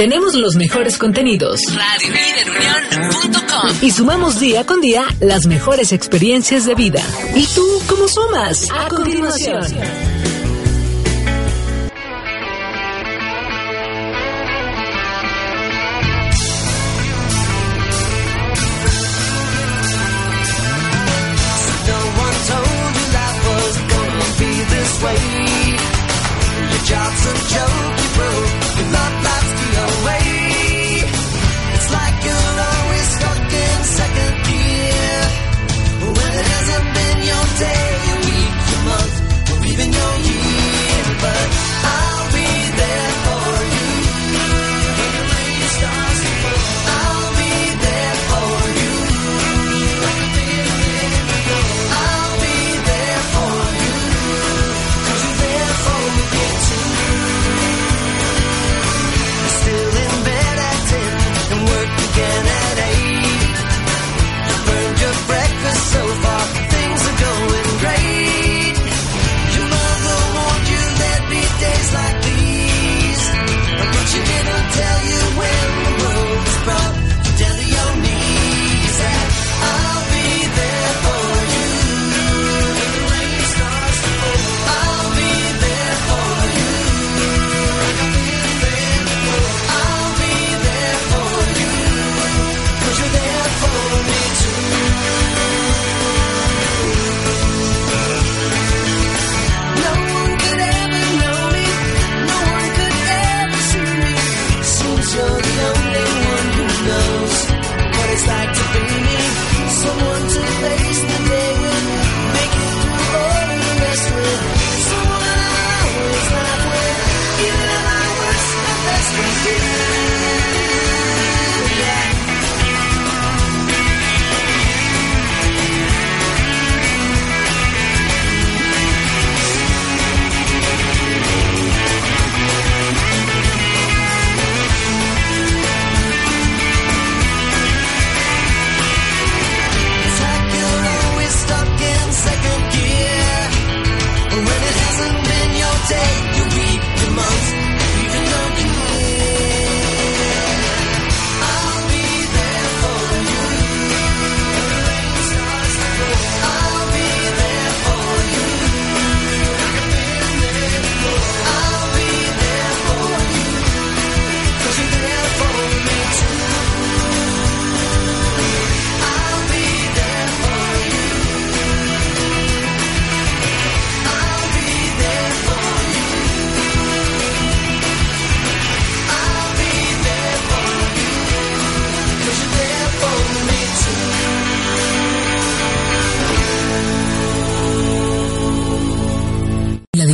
Tenemos los mejores contenidos. RadioLíderUnión.com Y sumamos día con día las mejores experiencias de vida. ¿Y tú cómo sumas? A continuación.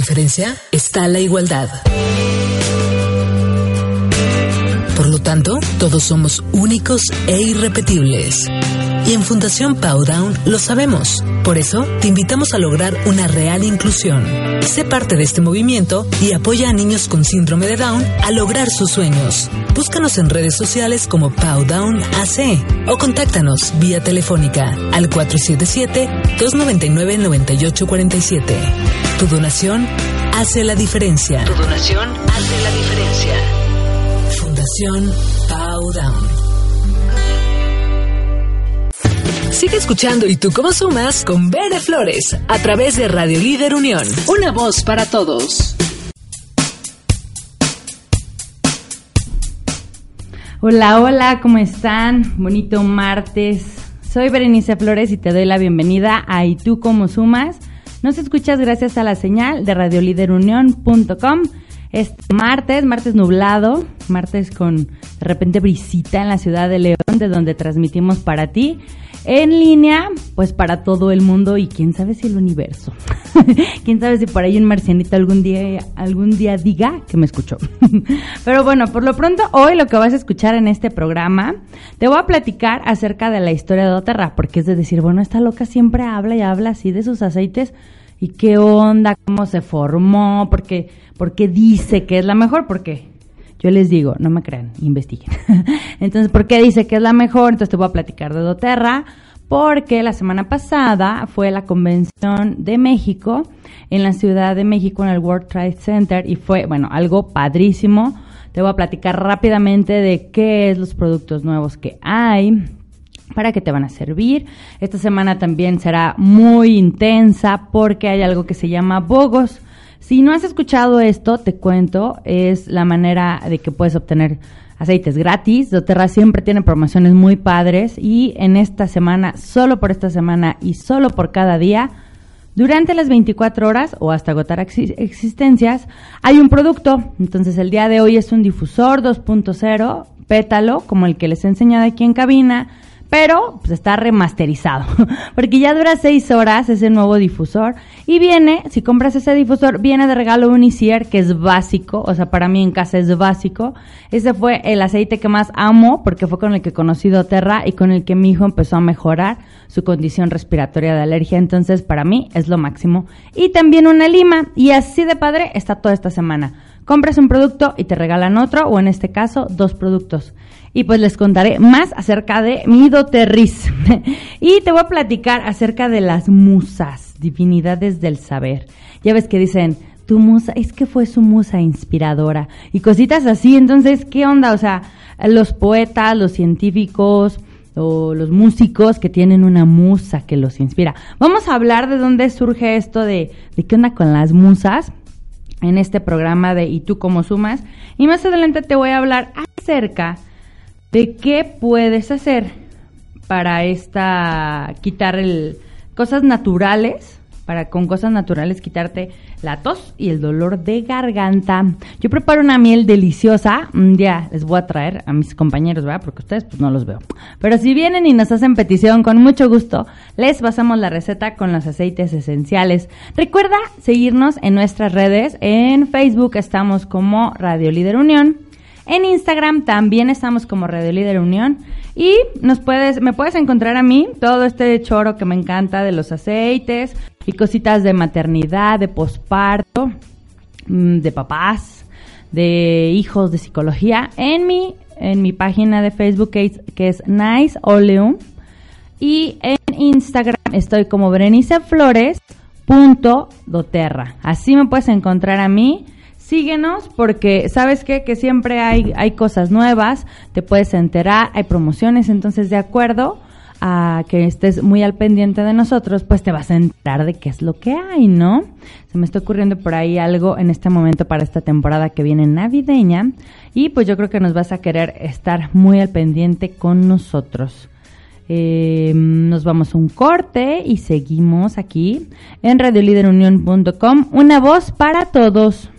Diferencia está la igualdad. Por lo tanto, todos somos únicos e irrepetibles. Y en Fundación Powdown lo sabemos. Por eso, te invitamos a lograr una real inclusión. Sé parte de este movimiento y apoya a niños con síndrome de Down a lograr sus sueños. Búscanos en redes sociales como Powdown AC o contáctanos vía telefónica al 477-299-9847. Tu donación hace la diferencia. Tu donación hace la diferencia. Fundación Powdown. Sigue escuchando y tú cómo sumas con Bere Flores a través de Radio Líder Unión. Una voz para todos. Hola, hola, ¿cómo están? Bonito martes Soy Berenice Flores y te doy la bienvenida a ¿Y tú cómo sumas? Nos escuchas gracias a la señal de radioliderunión.com. Es martes, martes nublado, martes con de repente brisita en la ciudad de León, de donde transmitimos para ti en línea, pues para todo el mundo y quién sabe si el universo. quién sabe si por ahí un marcianito algún día, algún día diga que me escuchó. Pero bueno, por lo pronto hoy lo que vas a escuchar en este programa, te voy a platicar acerca de la historia de Oterra, porque es de decir, bueno, esta loca siempre habla y habla así de sus aceites y qué onda, cómo se formó, porque, porque dice que es la mejor, porque yo les digo, no me crean, investiguen. Entonces, ¿por qué dice que es la mejor? Entonces te voy a platicar de doTERRA, porque la semana pasada fue la convención de México en la Ciudad de México en el World Trade Center y fue, bueno, algo padrísimo. Te voy a platicar rápidamente de qué es los productos nuevos que hay, para qué te van a servir. Esta semana también será muy intensa porque hay algo que se llama Bogos. Si no has escuchado esto, te cuento, es la manera de que puedes obtener aceites gratis. doTERRA siempre tiene promociones muy padres y en esta semana, solo por esta semana y solo por cada día, durante las 24 horas o hasta agotar existencias, hay un producto. Entonces el día de hoy es un difusor 2.0 pétalo, como el que les he enseñado aquí en cabina pero pues está remasterizado, porque ya dura seis horas ese nuevo difusor y viene, si compras ese difusor, viene de regalo un Isier que es básico, o sea, para mí en casa es básico. Ese fue el aceite que más amo porque fue con el que conocí Terra y con el que mi hijo empezó a mejorar su condición respiratoria de alergia, entonces para mí es lo máximo. Y también una lima y así de padre está toda esta semana. Compras un producto y te regalan otro, o en este caso, dos productos y pues les contaré más acerca de mi doterriz. y te voy a platicar acerca de las musas, divinidades del saber. Ya ves que dicen, tu musa, es que fue su musa inspiradora y cositas así. Entonces, ¿qué onda? O sea, los poetas, los científicos o los músicos que tienen una musa que los inspira. Vamos a hablar de dónde surge esto de, de qué onda con las musas en este programa de ¿Y tú cómo sumas? Y más adelante te voy a hablar acerca de qué puedes hacer para esta quitar el cosas naturales para con cosas naturales quitarte la tos y el dolor de garganta. Yo preparo una miel deliciosa, un día les voy a traer a mis compañeros, ¿verdad? Porque ustedes pues no los veo. Pero si vienen y nos hacen petición, con mucho gusto, les pasamos la receta con los aceites esenciales. Recuerda seguirnos en nuestras redes, en Facebook estamos como Radio Líder Unión, en Instagram también estamos como Radio Líder Unión. Y me puedes encontrar a mí todo este choro que me encanta de los aceites y cositas de maternidad, de posparto, mm, de papás, de hijos, de psicología en mi en mi página de Facebook que es, que es Nice Oleum. Y en Instagram estoy como Berenice Flores Así me puedes encontrar a mí síguenos porque sabes qué? que siempre hay, hay cosas nuevas, te puedes enterar, hay promociones, entonces de acuerdo a que estés muy al pendiente de nosotros, pues te vas a enterar de qué es lo que hay, ¿no? Se me está ocurriendo por ahí algo en este momento para esta temporada que viene navideña y pues yo creo que nos vas a querer estar muy al pendiente con nosotros. Eh, nos vamos a un corte y seguimos aquí en radioliderunión.com. Una voz para todos.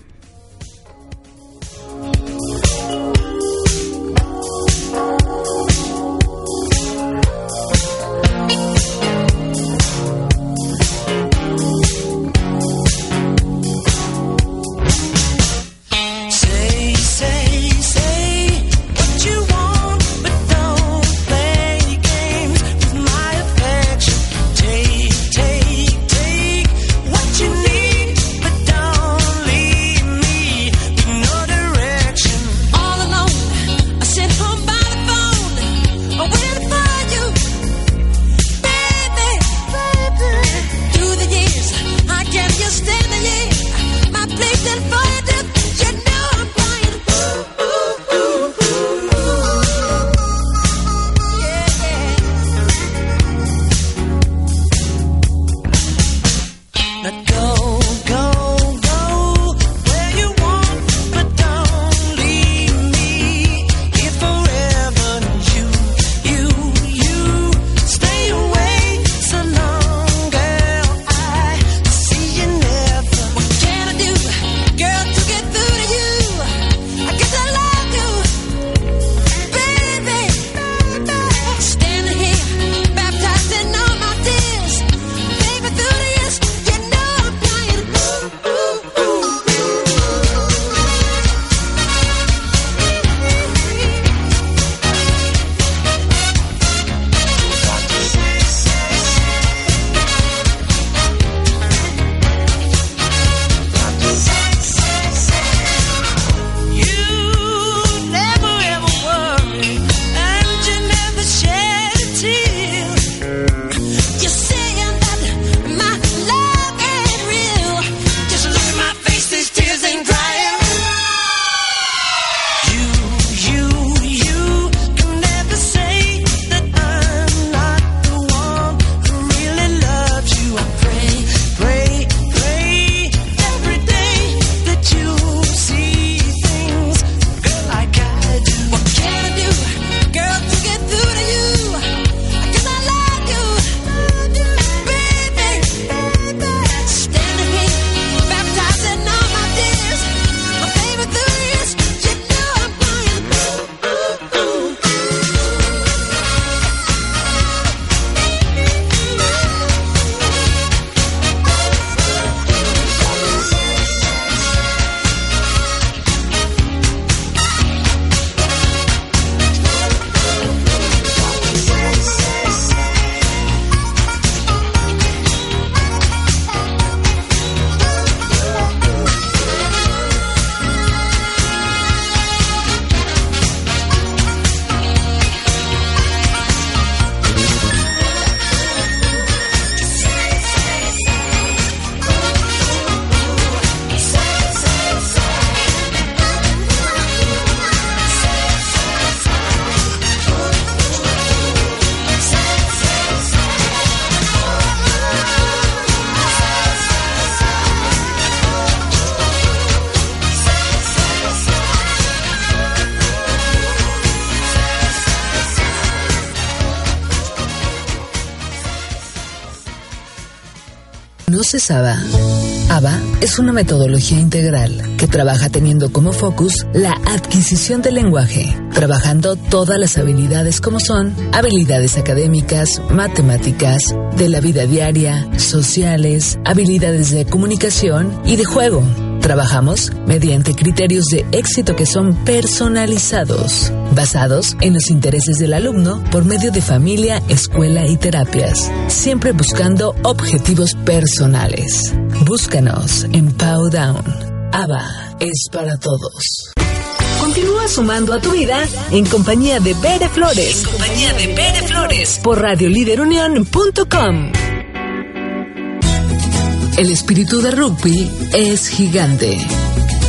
¿Conoces ABA? ABA es una metodología integral que trabaja teniendo como focus la adquisición del lenguaje, trabajando todas las habilidades como son habilidades académicas, matemáticas, de la vida diaria, sociales, habilidades de comunicación y de juego. Trabajamos mediante criterios de éxito que son personalizados, basados en los intereses del alumno por medio de familia, escuela y terapias, siempre buscando objetivos personales. Búscanos en Powdown. ABA es para todos. Continúa sumando a tu vida en compañía de Bere Flores. En compañía de Bere Flores. Por radioliderunión.com. El espíritu de rugby es gigante.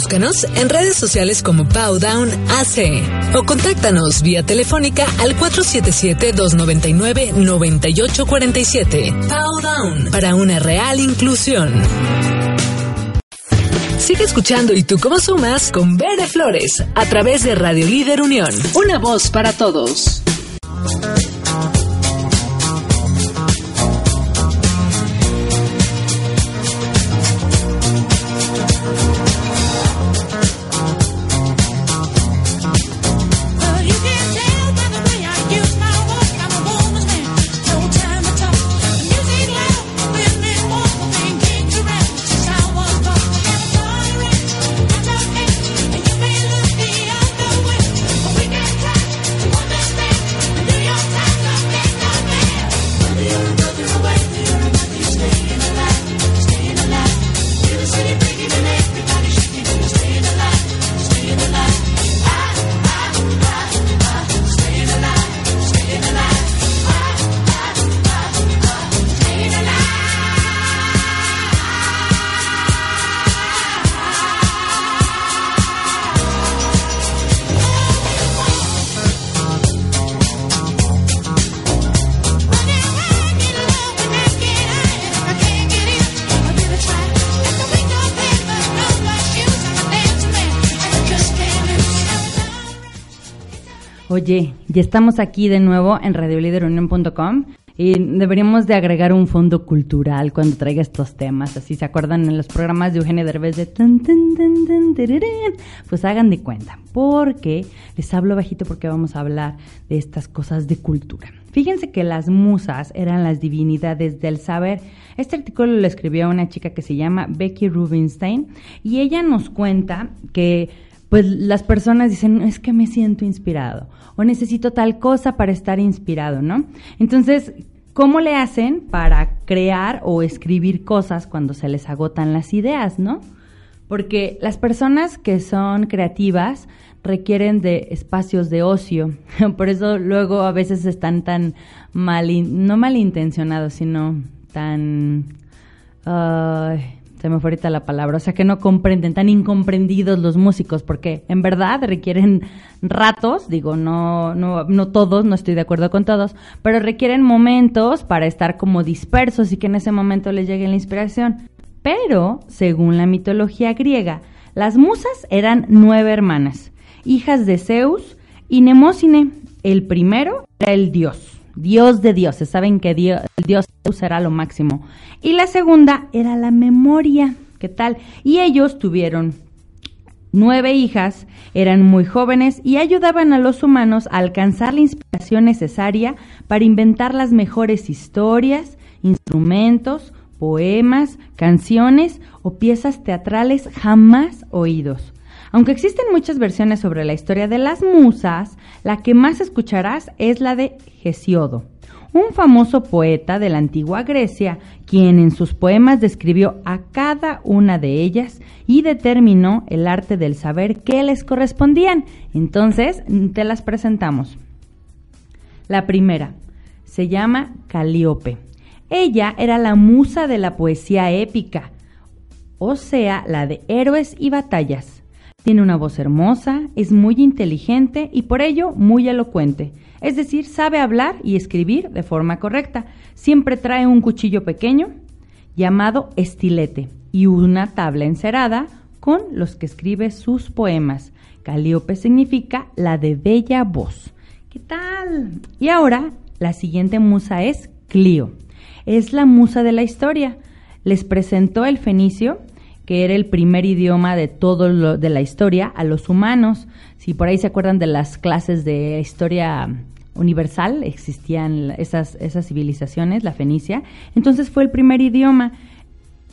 Búscanos en redes sociales como Powdown AC o contáctanos vía telefónica al 477-299-9847. Powdown para una real inclusión. Sigue escuchando y tú cómo sumas con Bere Flores a través de Radio Líder Unión. Una voz para todos. Ya estamos aquí de nuevo en radioliderunión.com y deberíamos de agregar un fondo cultural cuando traiga estos temas. Así se acuerdan en los programas de Eugenio Derbez de tan, tan? Pues hagan de cuenta, porque les hablo bajito porque vamos a hablar de estas cosas de cultura. Fíjense que las musas eran las divinidades del saber. Este artículo lo escribió una chica que se llama Becky Rubinstein y ella nos cuenta que pues las personas dicen, es que me siento inspirado o necesito tal cosa para estar inspirado, ¿no? Entonces, ¿cómo le hacen para crear o escribir cosas cuando se les agotan las ideas, ¿no? Porque las personas que son creativas requieren de espacios de ocio, por eso luego a veces están tan mal, no malintencionados, sino tan... se me fue ahorita la palabra, o sea que no comprenden, tan incomprendidos los músicos, porque en verdad requieren ratos, digo, no, no, no todos, no estoy de acuerdo con todos, pero requieren momentos para estar como dispersos y que en ese momento les llegue la inspiración. Pero, según la mitología griega, las musas eran nueve hermanas, hijas de Zeus y Nemósine. El primero era el dios, dios de dioses. Saben que dios Zeus era lo máximo. Y la segunda era la memoria. ¿Qué tal? Y ellos tuvieron nueve hijas, eran muy jóvenes y ayudaban a los humanos a alcanzar la inspiración necesaria para inventar las mejores historias, instrumentos, poemas, canciones o piezas teatrales jamás oídos. Aunque existen muchas versiones sobre la historia de las musas, la que más escucharás es la de Hesiodo, un famoso poeta de la antigua Grecia, quien en sus poemas describió a cada una de ellas y determinó el arte del saber que les correspondían. Entonces, te las presentamos. La primera se llama Calíope. Ella era la musa de la poesía épica. o sea, la de héroes y batallas. Tiene una voz hermosa, es muy inteligente y por ello muy elocuente. Es decir, sabe hablar y escribir de forma correcta. Siempre trae un cuchillo pequeño llamado estilete y una tabla encerada con los que escribe sus poemas. Calíope significa la de bella voz. ¿Qué tal? Y ahora, la siguiente musa es Clio. Es la musa de la historia. Les presentó el fenicio, que era el primer idioma de todo lo de la historia, a los humanos. Si por ahí se acuerdan de las clases de historia universal, existían esas, esas civilizaciones, la fenicia. Entonces fue el primer idioma.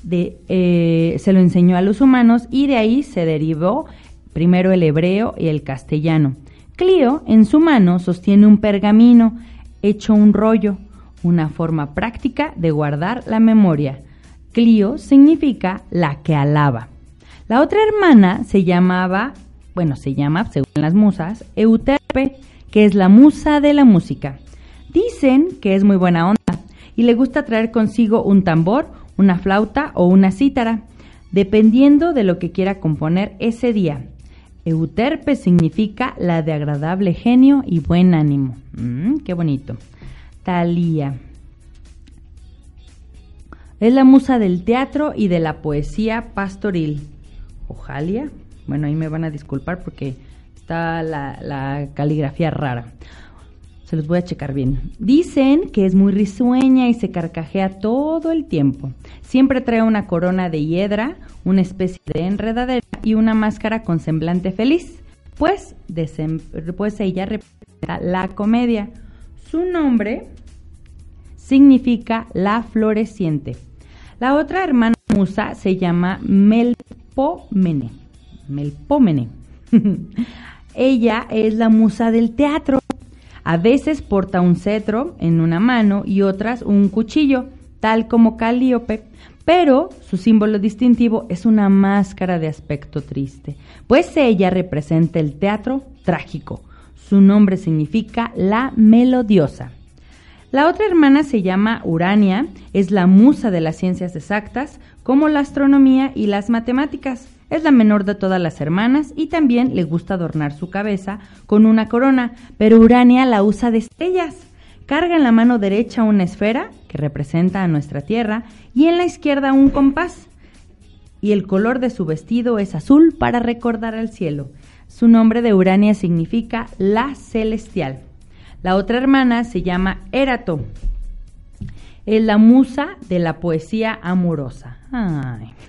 De, eh, se lo enseñó a los humanos y de ahí se derivó primero el hebreo y el castellano. Clio en su mano sostiene un pergamino hecho un rollo, una forma práctica de guardar la memoria. Clio significa la que alaba. La otra hermana se llamaba, bueno, se llama, según las musas, Euterpe, que es la musa de la música. Dicen que es muy buena onda y le gusta traer consigo un tambor, una flauta o una cítara, dependiendo de lo que quiera componer ese día. Euterpe significa la de agradable genio y buen ánimo. Mm, qué bonito. Talía. Es la musa del teatro y de la poesía pastoril. Ojalia. Bueno, ahí me van a disculpar porque está la, caligrafía rara. Se los voy a checar bien. Dicen que es muy risueña y se carcajea todo el tiempo. Siempre trae una corona de hiedra, una especie de enredadera y una máscara con semblante feliz, pues, pues ella representa la comedia. Su nombre significa la floreciente. La otra hermana musa se llama Melpomene. Melpomene. Ella es la musa del teatro. A veces porta un cetro en una mano y otras un cuchillo, tal como Calíope, pero su símbolo distintivo es una máscara de aspecto triste, pues ella representa el teatro trágico. Su nombre significa la melodiosa. La otra hermana se llama Urania, es la musa de las ciencias exactas, como la astronomía y las matemáticas. Es la menor de todas las hermanas y también le gusta adornar su cabeza con una corona, pero Urania la usa de estrellas. Carga en la mano derecha una esfera, que representa a nuestra Tierra, y en la izquierda un compás. Y el color de su vestido es azul para recordar al cielo. Su nombre de Urania significa la celestial. La otra hermana se llama Erato. Es la musa de la poesía amorosa.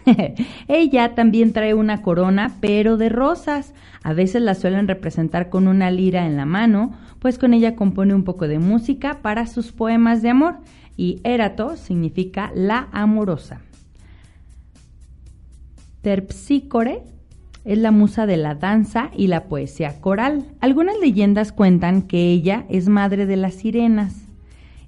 Ella también trae una corona, pero de rosas. A veces la suelen representar con una lira en la mano, pues con ella compone un poco de música para sus poemas de amor. Y Erato significa la amorosa. Terpsícore es la musa de la danza y la poesía coral. Algunas leyendas cuentan que ella es madre de las sirenas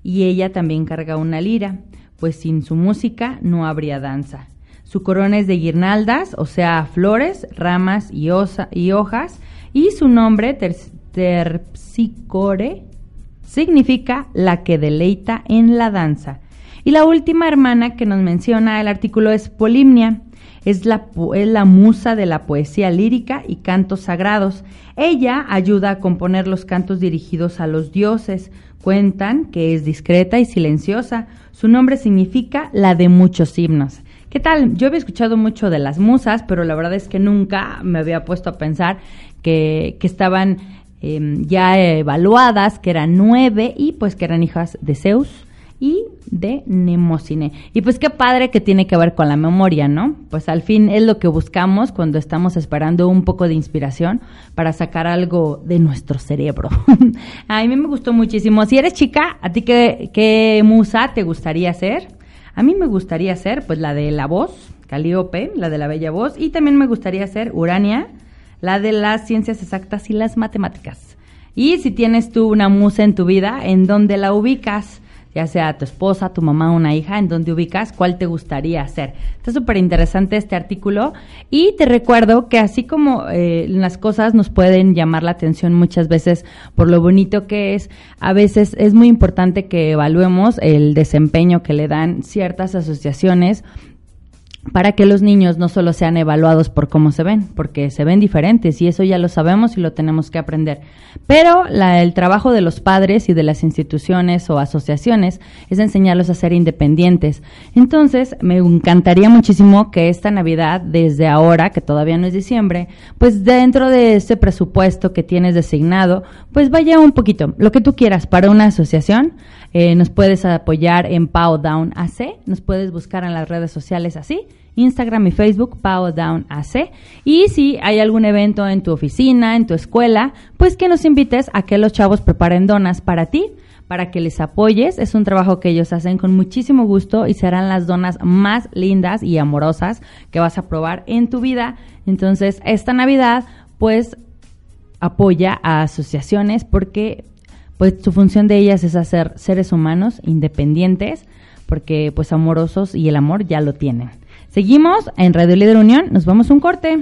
y ella también carga una lira, pues sin su música no habría danza. Su corona es de guirnaldas, o sea, flores, ramas y, hojas, y su nombre, ter- Terpsícore, significa la que deleita en la danza. Y la última hermana que nos menciona el artículo es Polimnia. Es la, es la musa de la poesía lírica y cantos sagrados. Ella ayuda a componer los cantos dirigidos a los dioses. Cuentan que es discreta y silenciosa. Su nombre significa la de muchos himnos. ¿Qué tal? Yo había escuchado mucho de las musas, pero la verdad es que nunca me había puesto a pensar que, que estaban eh, ya evaluadas, que eran nueve y pues que eran hijas de Zeus y de Nemocine. Y pues qué padre que tiene que ver con la memoria, ¿no? Pues al fin es lo que buscamos cuando estamos esperando un poco de inspiración para sacar algo de nuestro cerebro. a mí me gustó muchísimo. Si eres chica, ¿a ti qué, qué musa te gustaría ser? A mí me gustaría ser pues la de la voz, Calíope, la de la bella voz, y también me gustaría ser Urania, la de las ciencias exactas y las matemáticas. Y si tienes tú una musa en tu vida, ¿en dónde la ubicas? Ya sea tu esposa, tu mamá, una hija, ¿en dónde ubicas? ¿Cuál te gustaría ser? Está súper interesante este artículo y te recuerdo que así como eh, las cosas nos pueden llamar la atención muchas veces por lo bonito que es, a veces es muy importante que evaluemos el desempeño que le dan ciertas asociaciones para que los niños no solo sean evaluados por cómo se ven, porque se ven diferentes y eso ya lo sabemos y lo tenemos que aprender. Pero la- el trabajo de los padres y de las instituciones o asociaciones es enseñarlos a ser independientes. Entonces, me encantaría muchísimo que esta Navidad, desde ahora, que todavía no es diciembre, pues dentro de ese presupuesto que tienes designado, pues vaya un poquito, lo que tú quieras para una asociación. Eh, nos puedes apoyar en Pow Down AC, nos puedes buscar en las redes sociales así, Instagram y Facebook, Down AC. Y si hay algún evento en tu oficina, en tu escuela, pues que nos invites a que los chavos preparen donas para ti, para que les apoyes. Es un trabajo que ellos hacen con muchísimo gusto y serán las donas más lindas y amorosas que vas a probar en tu vida. Entonces, esta Navidad, pues apoya a asociaciones porque pues su función de ellas es hacer seres humanos independientes porque pues amorosos y el amor ya lo tienen. Seguimos en Radio Líder Unión, nos vamos a un corte.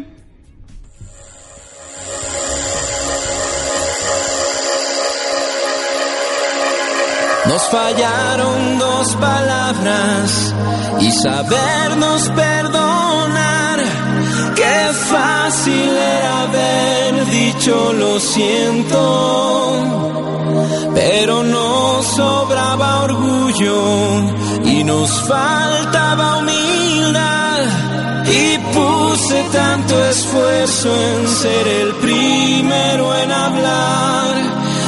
Nos fallaron dos palabras y sabernos perdonar. Qué fácil era haber dicho lo siento, pero nos sobraba orgullo y nos faltaba humildad. Y puse tanto esfuerzo en ser el primero en hablar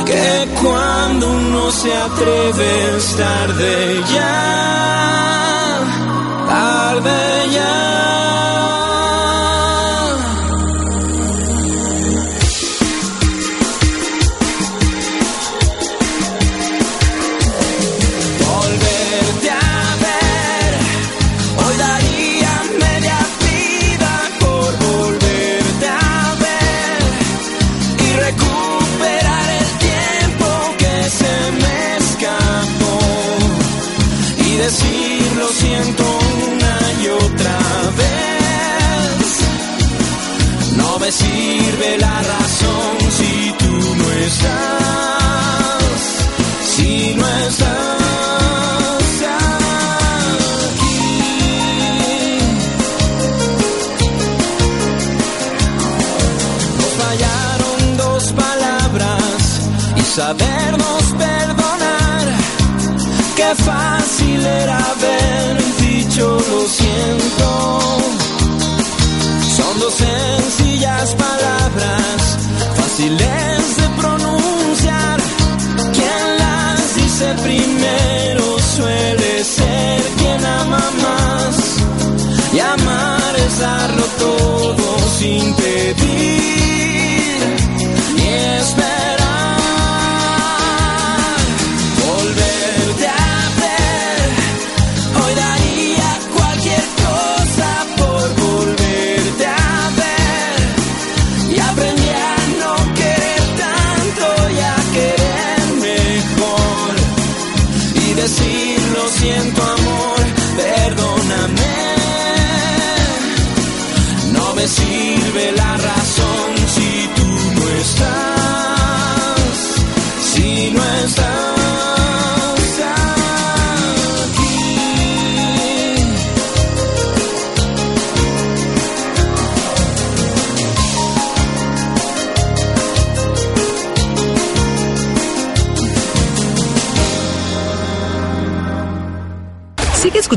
que cuando uno se atreve es tarde ya, tarde ya. Lo siento. Son dos sencillas palabras, fáciles de pronunciar. Quien las dice primero suele ser quien ama más. Y amar es darlo todo sin siento amor, perdóname. No me sirve la razón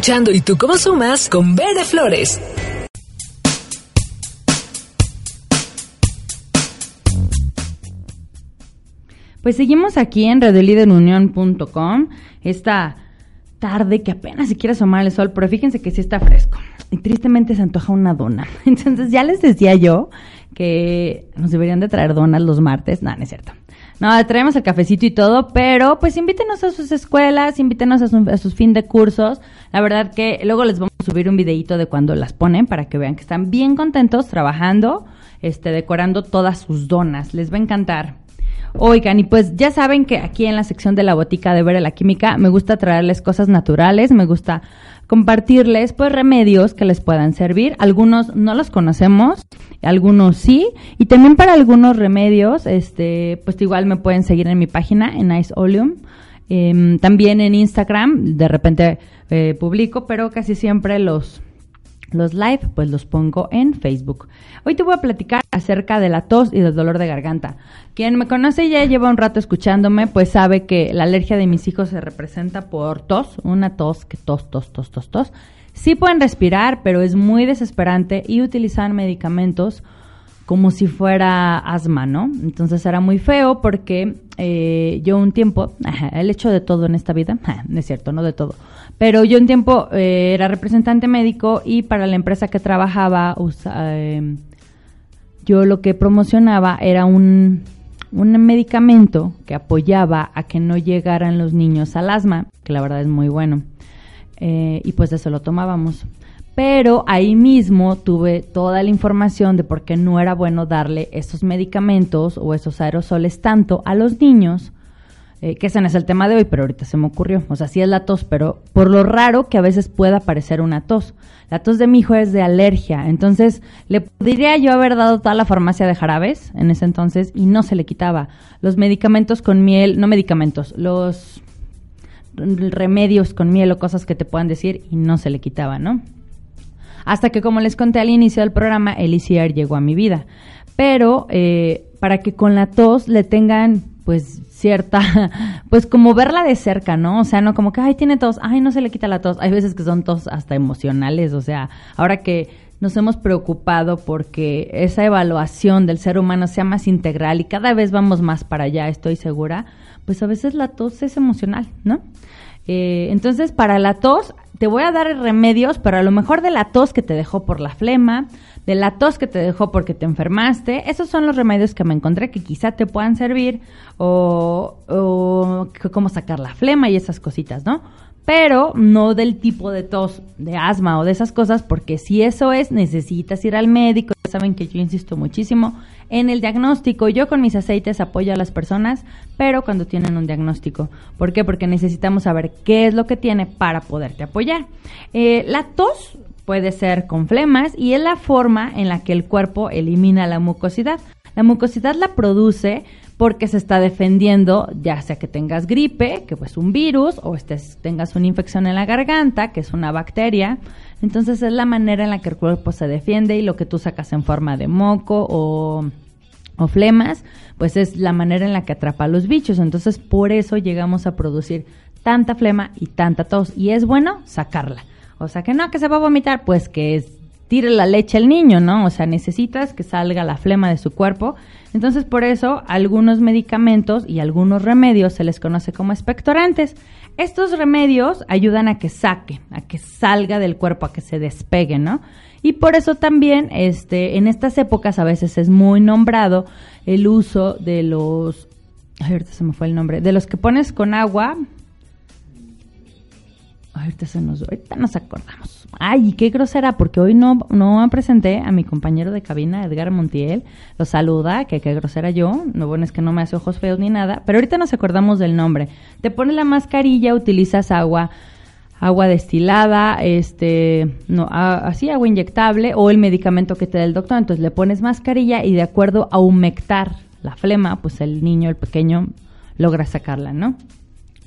y tú cómo sumas con Bere Flores. Pues seguimos aquí en radioliderunión.com esta tarde que apenas se quiere asomar el sol, pero fíjense que sí está fresco. Y tristemente se antoja una dona. Entonces ya les decía yo que nos deberían de traer donas los martes. No, no es cierto. No, traemos el cafecito y todo, pero pues invítenos a sus escuelas, invítenos a, su- a sus fin de cursos. La verdad que luego les vamos a subir un videito de cuando las ponen para que vean que están bien contentos trabajando, este, decorando todas sus donas. Les va a encantar. Oigan, y pues ya saben que aquí en la sección de la botica de Ver la Química me gusta traerles cosas naturales, me gusta compartirles pues remedios que les puedan servir. Algunos no los conocemos, algunos sí, y también para algunos remedios, este, pues igual me pueden seguir en mi página en Nice Oleum. Em, también en Instagram, de repente eh, publico, pero casi siempre los Los live, pues los pongo en Facebook. Hoy te voy a platicar acerca de la tos y del dolor de garganta. Quien me conoce ya lleva un rato escuchándome, pues sabe que la alergia de mis hijos se representa por tos, una tos que tos, tos, tos, tos, tos. Sí pueden respirar, pero es muy desesperante y utilizan medicamentos como si fuera asma, ¿no? Entonces era muy feo porque eh, yo un tiempo, el hecho de todo en esta vida, es cierto, no de todo, pero yo un tiempo eh, era representante médico y para la empresa que trabajaba, eh, yo lo que promocionaba era un, un medicamento que apoyaba a que no llegaran los niños al asma, que la verdad es muy bueno. Eh, y pues eso lo tomábamos. Pero ahí mismo tuve toda la información de por qué no era bueno darle esos medicamentos o esos aerosoles tanto a los niños, eh, que ese no es el tema de hoy, pero ahorita se me ocurrió. O sea, sí es la tos, pero por lo raro que a veces pueda parecer una tos. La tos de mi hijo es de alergia, entonces le podría yo haber dado toda la farmacia de jarabes en ese entonces y no se le quitaba. Los medicamentos con miel, no medicamentos, los remedios con miel o cosas que te puedan decir y no se le quitaba, ¿no? Hasta que, como les conté al inicio del programa, el ICR llegó a mi vida. Pero eh, para que con la tos le tengan, pues, cierta, pues como verla de cerca, ¿no? O sea, no como que, ay, tiene tos, ay, no se le quita la tos. Hay veces que son tos hasta emocionales, o sea, ahora que nos hemos preocupado porque esa evaluación del ser humano sea más integral y cada vez vamos más para allá, estoy segura, pues a veces la tos es emocional, ¿no? Eh, entonces, para la tos, te voy a dar remedios, pero a lo mejor de la tos que te dejó por la flema, de la tos que te dejó porque te enfermaste, esos son los remedios que me encontré que quizá te puedan servir, o, o cómo sacar la flema y esas cositas, ¿no? Pero no del tipo de tos, de asma o de esas cosas, porque si eso es, necesitas ir al médico. Saben que yo insisto muchísimo en el diagnóstico. Yo con mis aceites apoyo a las personas, pero cuando tienen un diagnóstico. ¿Por qué? Porque necesitamos saber qué es lo que tiene para poderte apoyar. Eh, la tos puede ser con flemas y es la forma en la que el cuerpo elimina la mucosidad. La mucosidad la produce porque se está defendiendo, ya sea que tengas gripe, que pues un virus, o estés, tengas una infección en la garganta, que es una bacteria. Entonces es la manera en la que el cuerpo se defiende y lo que tú sacas en forma de moco o, o flemas, pues es la manera en la que atrapa a los bichos. Entonces por eso llegamos a producir tanta flema y tanta tos. Y es bueno sacarla. O sea que no, que se va a vomitar, pues que es, tire la leche al niño, ¿no? O sea, necesitas que salga la flema de su cuerpo. Entonces, por eso, algunos medicamentos y algunos remedios se les conoce como expectorantes. Estos remedios ayudan a que saque, a que salga del cuerpo, a que se despegue, ¿no? Y por eso también, este, en estas épocas a veces es muy nombrado el uso de los, ay, ahorita se me fue el nombre, de los que pones con agua, Ahorita, se nos, ahorita nos acordamos. Ay, qué grosera, porque hoy no, no presenté a mi compañero de cabina, Edgar Montiel. Lo saluda, que qué grosera yo. Lo bueno es que no me hace ojos feos ni nada. Pero ahorita nos acordamos del nombre. Te pones la mascarilla, utilizas agua agua destilada, este, no, a- así agua inyectable o el medicamento que te da el doctor. Entonces le pones mascarilla y de acuerdo a humectar la flema, pues el niño, el pequeño, logra sacarla, ¿no?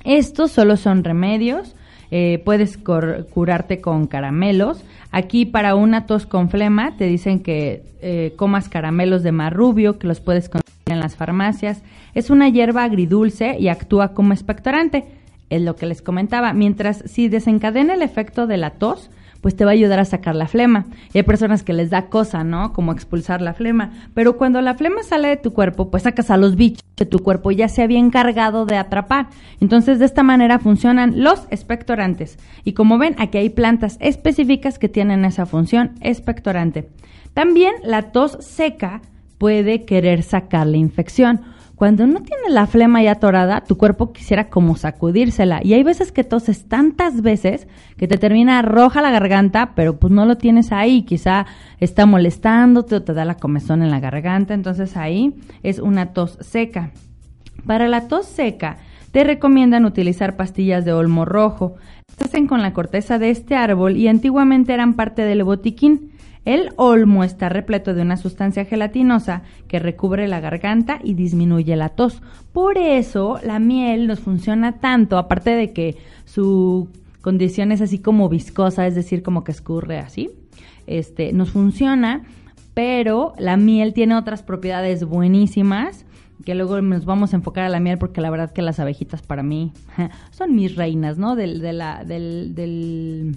Estos solo son remedios. Eh, puedes curarte con caramelos. Aquí para una tos con flema te dicen que eh, comas caramelos de marrubio, que los puedes conseguir en las farmacias. Es una hierba agridulce y actúa como expectorante. Es lo que les comentaba. Mientras si desencadena el efecto de la tos, pues te va a ayudar a sacar la flema. Y hay personas que les da cosa, ¿no? Como expulsar la flema. Pero cuando la flema sale de tu cuerpo, pues sacas a los bichos que tu cuerpo ya se había encargado de atrapar. Entonces, de esta manera funcionan los expectorantes. Y como ven, aquí hay plantas específicas que tienen esa función expectorante. También la tos seca puede querer sacar la infección. Cuando no tienes la flema ya atorada, tu cuerpo quisiera como sacudírsela. Y hay veces que toses tantas veces que te termina roja la garganta, pero pues no lo tienes ahí. Quizá está molestándote o te da la comezón en la garganta. Entonces ahí es una tos seca. Para la tos seca, te recomiendan utilizar pastillas de olmo rojo. Se hacen con la corteza de este árbol y antiguamente eran parte del botiquín. El olmo está repleto de una sustancia gelatinosa que recubre la garganta y disminuye la tos. Por eso la miel nos funciona tanto, aparte de que su condición es así como viscosa, es decir, como que escurre así. este, nos funciona, pero la miel tiene otras propiedades buenísimas que luego nos vamos a enfocar a la miel porque la verdad que las abejitas para mí son mis reinas, ¿no? Del, de la, del, del,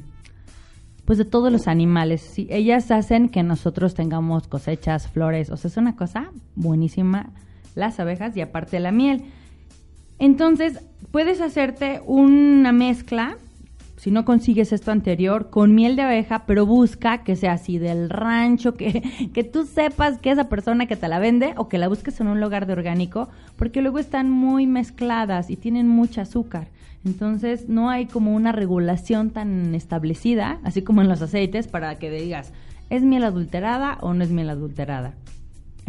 pues de todos los animales. Sí, ellas hacen que nosotros tengamos cosechas, flores, o sea, es una cosa buenísima las abejas y aparte la miel. Entonces, puedes hacerte una mezcla, si no consigues esto anterior, con miel de abeja, pero busca que sea así del rancho, que, que tú sepas que esa persona que te la vende o que la busques en un lugar de orgánico, porque luego están muy mezcladas y tienen mucho azúcar. Entonces, no hay como una regulación tan establecida, así como en los aceites, para que digas, ¿es miel adulterada o no es miel adulterada?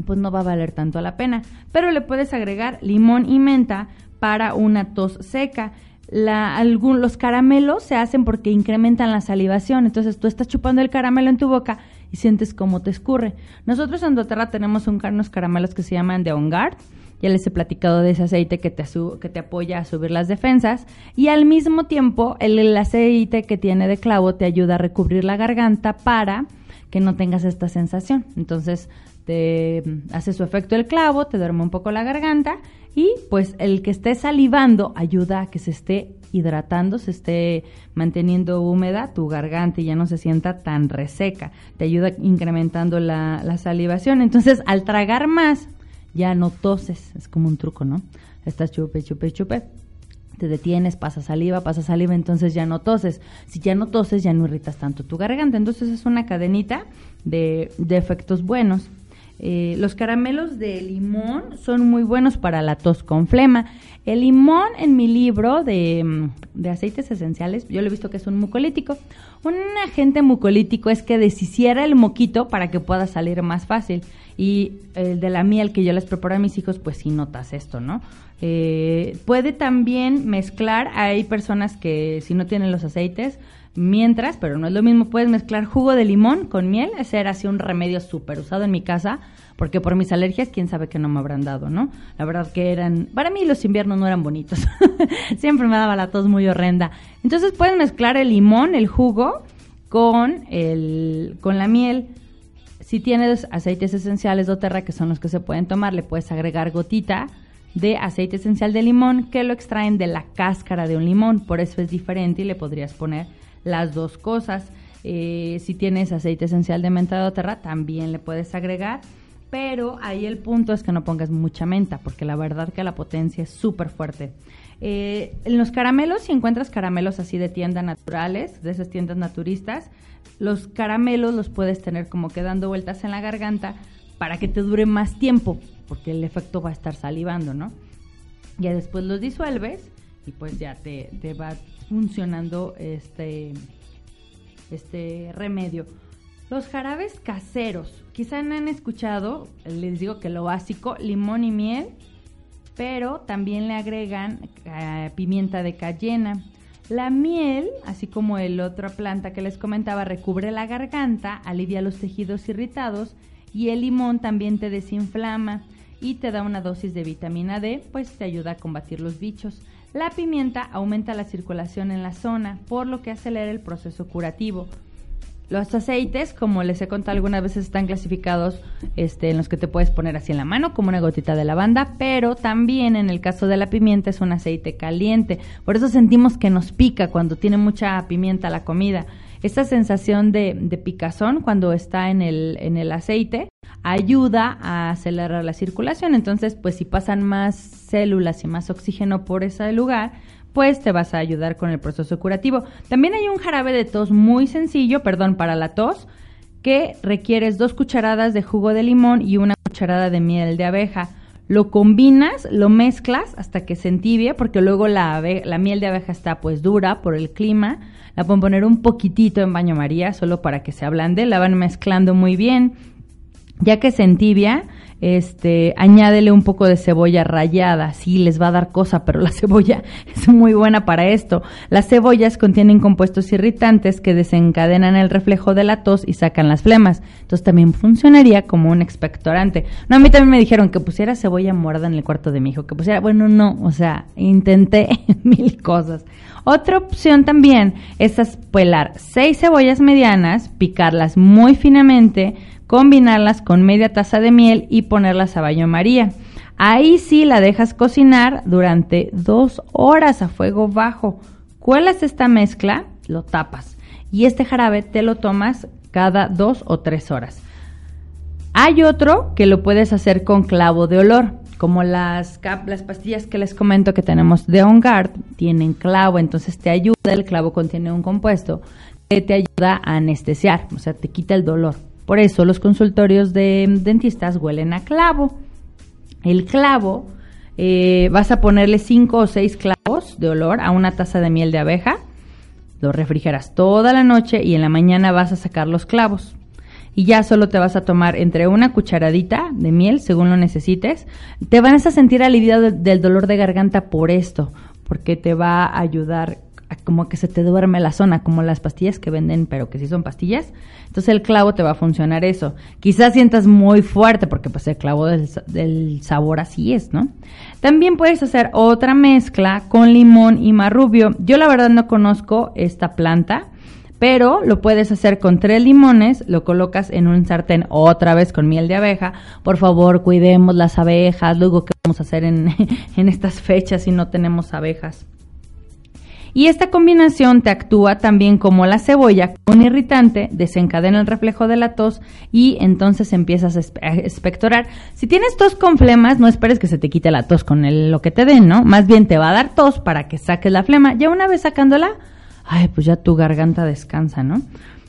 pues no va a valer tanto la pena. Pero le puedes agregar limón y menta para una tos seca. La, algún, los caramelos se hacen porque incrementan la salivación. Entonces tú estás chupando el caramelo en tu boca y sientes cómo te escurre. Nosotros en doTERRA tenemos un, unos caramelos que se llaman de On Guard. Ya les he platicado de ese aceite que te, que te apoya a subir las defensas. Y al mismo tiempo, el, aceite que tiene de clavo te ayuda a recubrir la garganta para que no tengas esta sensación. Entonces, te hace su efecto el clavo, te duerme un poco la garganta y pues el que esté salivando ayuda a que se esté hidratando, se esté manteniendo húmeda tu garganta y ya no se sienta tan reseca. Te ayuda incrementando la, la salivación. Entonces, al tragar más, ya no toses. Es como un truco, ¿no? Estás chupe, chupe, chupe te detienes, pasa saliva, pasa saliva, entonces ya no toses. Si ya no toses, ya no irritas tanto tu garganta. Entonces es una cadenita de, de efectos buenos. Eh, los caramelos de limón son muy buenos para la tos con flema. El limón en mi libro de, mm, de aceites esenciales, yo lo he visto que es un mucolítico. Un agente mucolítico es que deshiciera el moquito para que pueda salir más fácil. Y el de la miel que yo les preparo a mis hijos, pues sí notas esto, ¿no? Eh, puede también mezclar, hay personas que si no tienen los aceites, mientras, pero no es lo mismo, puedes mezclar jugo de limón con miel, ese era así un remedio súper usado en mi casa, porque por mis alergias, quién sabe que no me habrán dado, ¿no? La verdad que eran, para mí los inviernos no eran bonitos, siempre me daba la tos muy horrenda. Entonces puedes mezclar el limón, el jugo, con, el, con la miel. Si tienes aceites esenciales doTERRA, que son los que se pueden tomar, le puedes agregar gotita de aceite esencial de limón que lo extraen de la cáscara de un limón. Por eso es diferente y le podrías poner las dos cosas. Eh, si tienes aceite esencial de menta de doTERRA, también le puedes agregar. Pero ahí el punto es que no pongas mucha menta, porque la verdad que la potencia es súper fuerte. Eh, en los caramelos, si encuentras caramelos así de tienda naturales, de esas tiendas naturistas, los caramelos los puedes tener como que dando vueltas en la garganta para que te dure más tiempo, porque el efecto va a estar salivando, ¿no? Ya después los disuelves y pues ya te, te va funcionando este, este remedio. Los jarabes caseros, quizá no han escuchado, les digo que lo básico, limón y miel, pero también le agregan eh, pimienta de cayena. La miel, así como el otra planta que les comentaba, recubre la garganta, alivia los tejidos irritados y el limón también te desinflama y te da una dosis de vitamina D, pues te ayuda a combatir los bichos. La pimienta aumenta la circulación en la zona, por lo que acelera el proceso curativo. Los aceites, como les he contado algunas veces, están clasificados este, en los que te puedes poner así en la mano, como una gotita de lavanda, pero también en el caso de la pimienta es un aceite caliente. Por eso sentimos que nos pica cuando tiene mucha pimienta la comida. Esta sensación de, de picazón cuando está en el, en el aceite ayuda a acelerar la circulación. Entonces, pues si pasan más células y más oxígeno por ese lugar, pues te vas a ayudar con el proceso curativo. También hay un jarabe de tos muy sencillo, perdón, para la tos, que requieres dos cucharadas de jugo de limón y una cucharada de miel de abeja. Lo combinas, lo mezclas hasta que se entibie, porque luego la, la miel de abeja está pues dura por el clima. La pueden poner un poquitito en baño María, solo para que se ablande. La van mezclando muy bien. Ya que se entibia, este, añádele un poco de cebolla rallada, sí les va a dar cosa, pero la cebolla es muy buena para esto. Las cebollas contienen compuestos irritantes que desencadenan el reflejo de la tos y sacan las flemas. Entonces también funcionaría como un expectorante. No, a mí también me dijeron que pusiera cebolla muerda en el cuarto de mi hijo, que pusiera, bueno, no, o sea, intenté mil cosas. Otra opción también, esas pelar seis cebollas medianas, picarlas muy finamente, combinarlas con media taza de miel y ponerlas a baño María. Ahí sí la dejas cocinar durante dos horas a fuego bajo. Cuelas esta mezcla, lo tapas y este jarabe te lo tomas cada dos o tres horas. Hay otro que lo puedes hacer con clavo de olor, como las, las pastillas que les comento que tenemos de On Guard, tienen clavo, entonces te ayuda, el clavo contiene un compuesto que te ayuda a anestesiar, o sea, te quita el dolor. Por eso los consultorios de dentistas huelen a clavo. El clavo, eh, vas a ponerle cinco o seis clavos de olor a una taza de miel de abeja, lo refrigeras toda la noche y en la mañana vas a sacar los clavos. Y ya solo te vas a tomar entre una cucharadita de miel, según lo necesites. Te vas a sentir aliviado de- del dolor de garganta por esto, porque te va a ayudar como que se te duerme la zona, como las pastillas que venden, pero que sí son pastillas. Entonces el clavo te va a funcionar eso. Quizás sientas muy fuerte, porque pues el clavo del, sa- del sabor así es, ¿no? También puedes hacer otra mezcla con limón y marrubio. Yo la verdad no conozco esta planta, pero lo puedes hacer con tres limones, lo colocas en un sartén otra vez con miel de abeja. Por favor, cuidemos las abejas. Luego, ¿qué vamos a hacer en, en estas fechas si no tenemos abejas? Y esta combinación te actúa también como la cebolla, un irritante, desencadena el reflejo de la tos y entonces empiezas a expectorar. Si tienes tos con flemas, no esperes que se te quite la tos con lo que te den, ¿no? Más bien te va a dar tos para que saques la flema. Ya una vez sacándola, ay, pues ya tu garganta descansa, ¿no?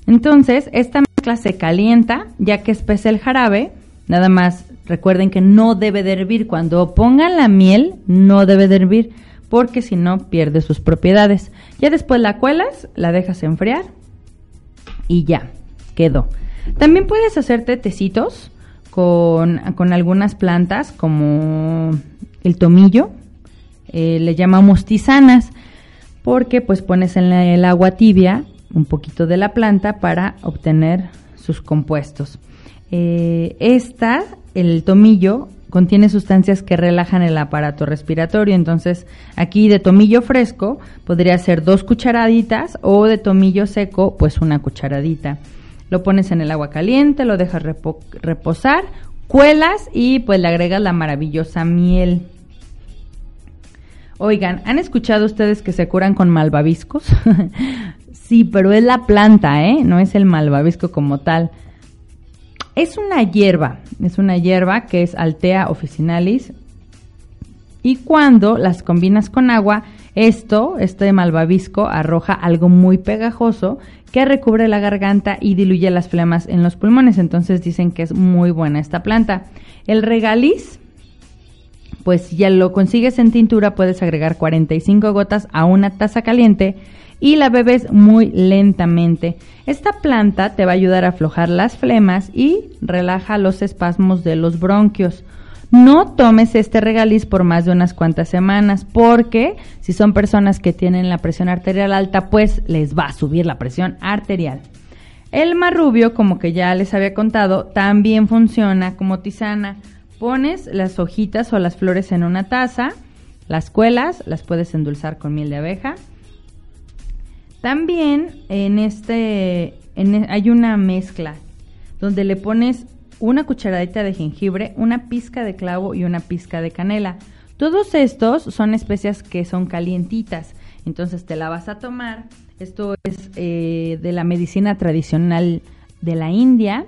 Entonces, esta mezcla se calienta, ya que espesa el jarabe. Nada más recuerden que no debe de hervir. Cuando pongan la miel, no debe de hervir, porque si no pierde sus propiedades. Ya después la cuelas, la dejas enfriar y ya, quedó. También puedes hacerte tecitos con, con algunas plantas como el tomillo, eh, le llamamos tisanas, porque pues pones en el agua tibia un poquito de la planta para obtener sus compuestos. Eh, esta, el tomillo, contiene sustancias que relajan el aparato respiratorio, entonces aquí de tomillo fresco podría ser dos cucharaditas o de tomillo seco pues una cucharadita. Lo pones en el agua caliente, lo dejas repo- reposar, cuelas y pues le agregas la maravillosa miel. Oigan, ¿han escuchado ustedes que se curan con malvaviscos? sí, pero es la planta, ¿eh? No es el malvavisco como tal. Es una hierba, es una hierba que es Altea officinalis. Y cuando las combinas con agua, esto, este malvavisco, arroja algo muy pegajoso que recubre la garganta y diluye las flemas en los pulmones. Entonces dicen que es muy buena esta planta. El regaliz, pues si ya lo consigues en tintura, puedes agregar 45 gotas a una taza caliente y la bebes muy lentamente. Esta planta te va a ayudar a aflojar las flemas y relaja los espasmos de los bronquios. No tomes este regaliz por más de unas cuantas semanas porque si son personas que tienen la presión arterial alta, pues les va a subir la presión arterial. El marrubio, como que ya les había contado, también funciona como tisana. Pones las hojitas o las flores en una taza, las cuelas, las puedes endulzar con miel de abeja. También en este e- hay una mezcla donde le pones una cucharadita de jengibre, una pizca de clavo y una pizca de canela. Todos estos son especias que son calientitas, entonces te la vas a tomar. Esto es eh, de la medicina tradicional de la India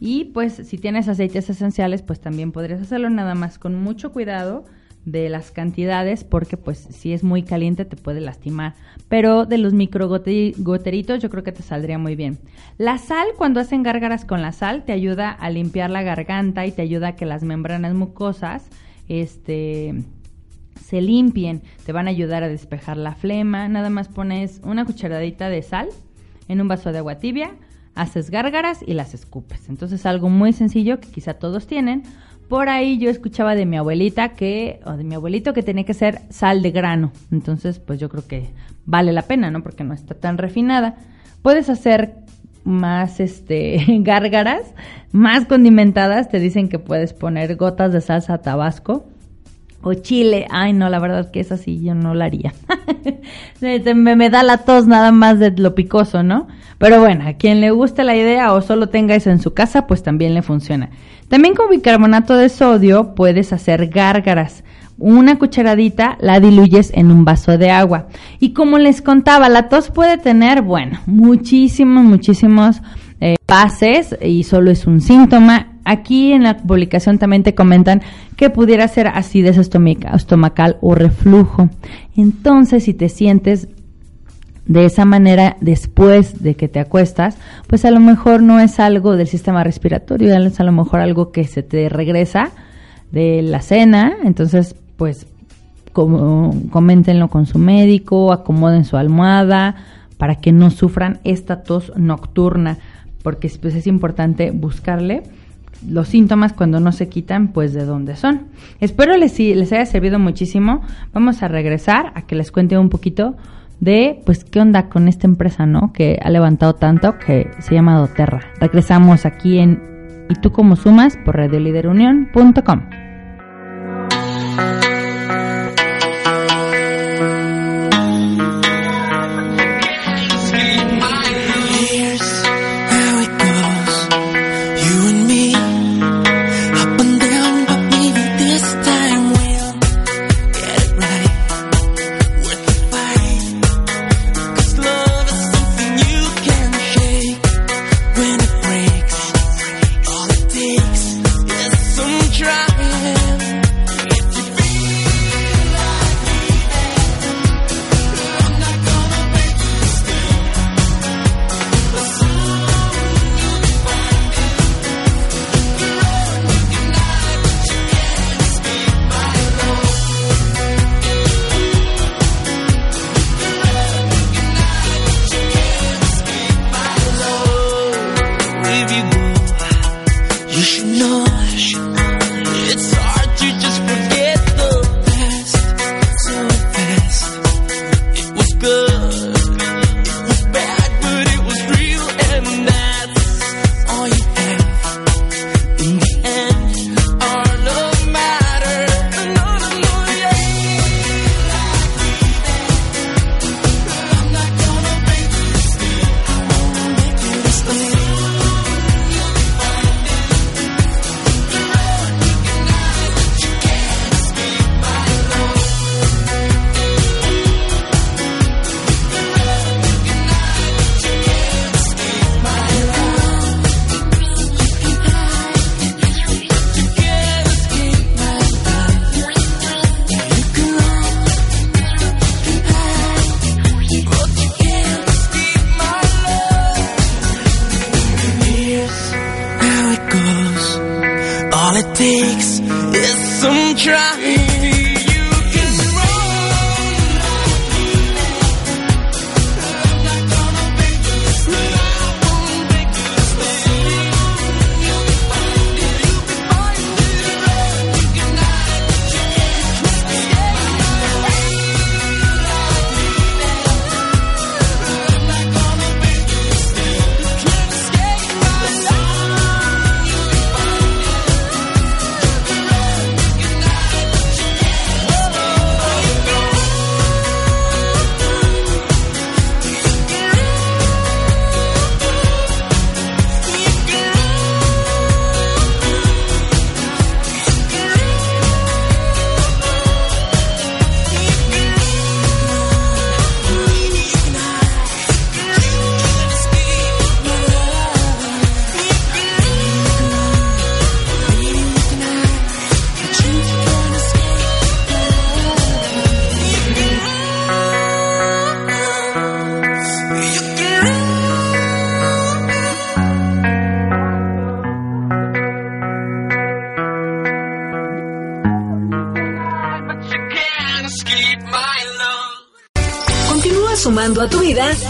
y pues si tienes aceites esenciales pues también podrías hacerlo nada más con mucho cuidado de las cantidades porque pues si es muy caliente te puede lastimar. Pero de los microgoteritos yo creo que te saldría muy bien. La sal, cuando hacen gárgaras con la sal, te ayuda a limpiar la garganta y te ayuda a que las membranas mucosas este, se limpien. Te van a ayudar a despejar la flema. Nada más pones una cucharadita de sal en un vaso de agua tibia, haces gárgaras y las escupes. Entonces algo muy sencillo que quizá todos tienen. Por ahí yo escuchaba de mi abuelita que, o de mi abuelito que tenía que ser sal de grano. Entonces, pues yo creo que vale la pena, ¿no? Porque no está tan refinada. Puedes hacer más este gárgaras, más condimentadas. Te dicen que puedes poner gotas de salsa tabasco O chile, ay no, la verdad que esa sí yo no la haría. Me, me da la tos nada más de lo picoso, ¿no? Pero bueno, a quien le guste la idea o solo tenga eso en su casa, pues también le funciona. También con bicarbonato de sodio puedes hacer gárgaras. Una cucharadita la diluyes en un vaso de agua. Y como les contaba, la tos puede tener, bueno, muchísimos, muchísimos eh, bases y solo es un síntoma. Aquí en la publicación también te comentan que pudiera ser acidez estomacal o reflujo. Entonces, si te sientes de esa manera después de que te acuestas, pues a lo mejor no es algo del sistema respiratorio, es a lo mejor algo que se te regresa de la cena, entonces pues como, coméntenlo con su médico, acomoden su almohada para que no sufran esta tos nocturna, porque pues, es importante buscarle los síntomas cuando no se quitan, pues de dónde son. Espero les, les haya servido muchísimo. Vamos a regresar a que les cuente un poquito de, pues, qué onda con esta empresa, ¿no? Que ha levantado tanto, que se llama Doterra. Regresamos aquí en Y tú como sumas por radioliderunión.com.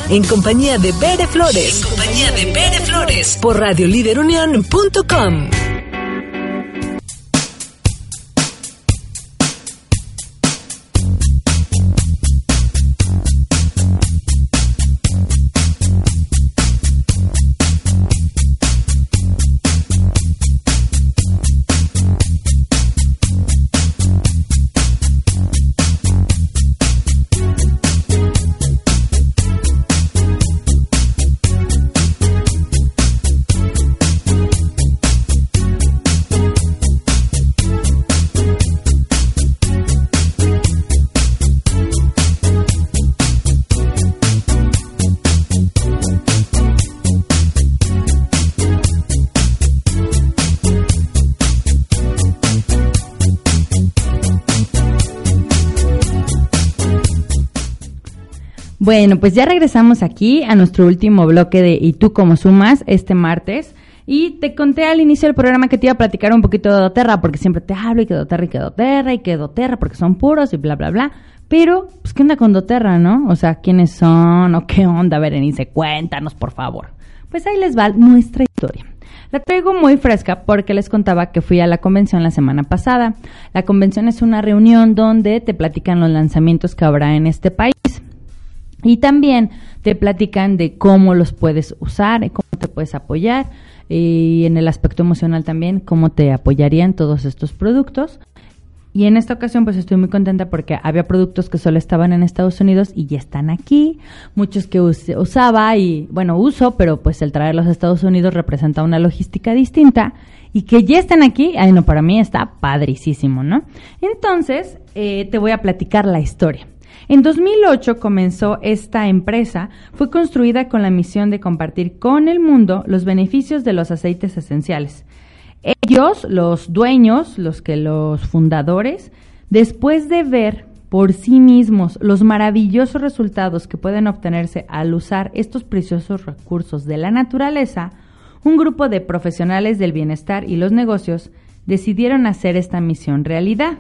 en compañía de Bere Flores. En compañía de Bere Flores. Por radioliderunión.com. Bueno, pues ya regresamos aquí a nuestro último bloque de ¿Y tú cómo sumas? este martes. Y te conté al inicio del programa que te iba a platicar un poquito de doTERRA, porque siempre te hablo y que doTERRA y que doTERRA y que doTERRA, porque son puros y bla, bla, bla. Pero, pues, ¿qué onda con doTERRA, no? O sea, ¿quiénes son o qué onda? Berenice, cuéntanos, por favor. Pues ahí les va nuestra historia. La traigo muy fresca porque les contaba que fui a la convención la semana pasada. La convención es una reunión donde te platican los lanzamientos que habrá en este país. Y también te platican de cómo los puedes usar, cómo te puedes apoyar y en el aspecto emocional también, cómo te apoyarían todos estos productos. Y en esta ocasión pues estoy muy contenta porque había productos que solo estaban en Estados Unidos y ya están aquí, muchos que us- usaba y bueno, uso, pero pues el traerlos a Estados Unidos representa una logística distinta y que ya están aquí, ay no, para mí está padricísimo, ¿no? Entonces, eh, te voy a platicar la historia. En 2008 comenzó esta empresa, fue construida con la misión de compartir con el mundo los beneficios de los aceites esenciales. Ellos, los dueños, los que los fundadores, después de ver por sí mismos los maravillosos resultados que pueden obtenerse al usar estos preciosos recursos de la naturaleza, un grupo de profesionales del bienestar y los negocios decidieron hacer esta misión realidad.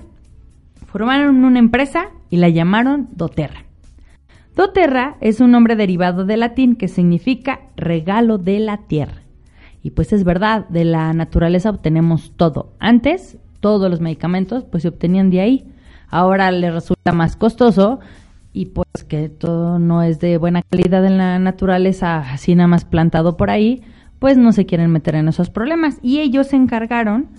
Formaron una empresa y la llamaron doTERRA. doTERRA es un nombre derivado del latín que significa regalo de la tierra. Y pues es verdad, de la naturaleza obtenemos todo. Antes, todos los medicamentos pues se obtenían de ahí. Ahora les resulta más costoso y pues que todo no es de buena calidad en la naturaleza, así nada más plantado por ahí, pues no se quieren meter en esos problemas. Y ellos se encargaron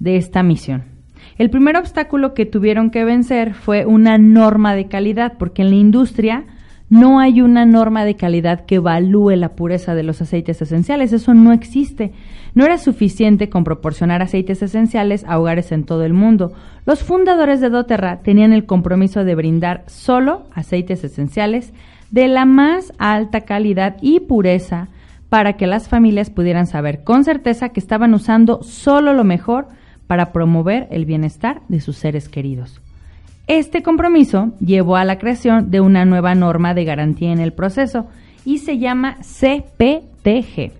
de esta misión. El primer obstáculo que tuvieron que vencer fue una norma de calidad, porque en la industria no hay una norma de calidad que evalúe la pureza de los aceites esenciales. Eso no existe. No era suficiente con proporcionar aceites esenciales a hogares en todo el mundo. Los fundadores de doTERRA tenían el compromiso de brindar solo aceites esenciales de la más alta calidad y pureza para que las familias pudieran saber con certeza que estaban usando solo lo mejor para promover el bienestar de sus seres queridos. Este compromiso llevó a la creación de una nueva norma de garantía en el proceso y se llama CPTG.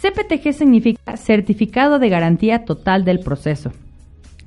CPTG significa Certificado de Garantía Total del Proceso.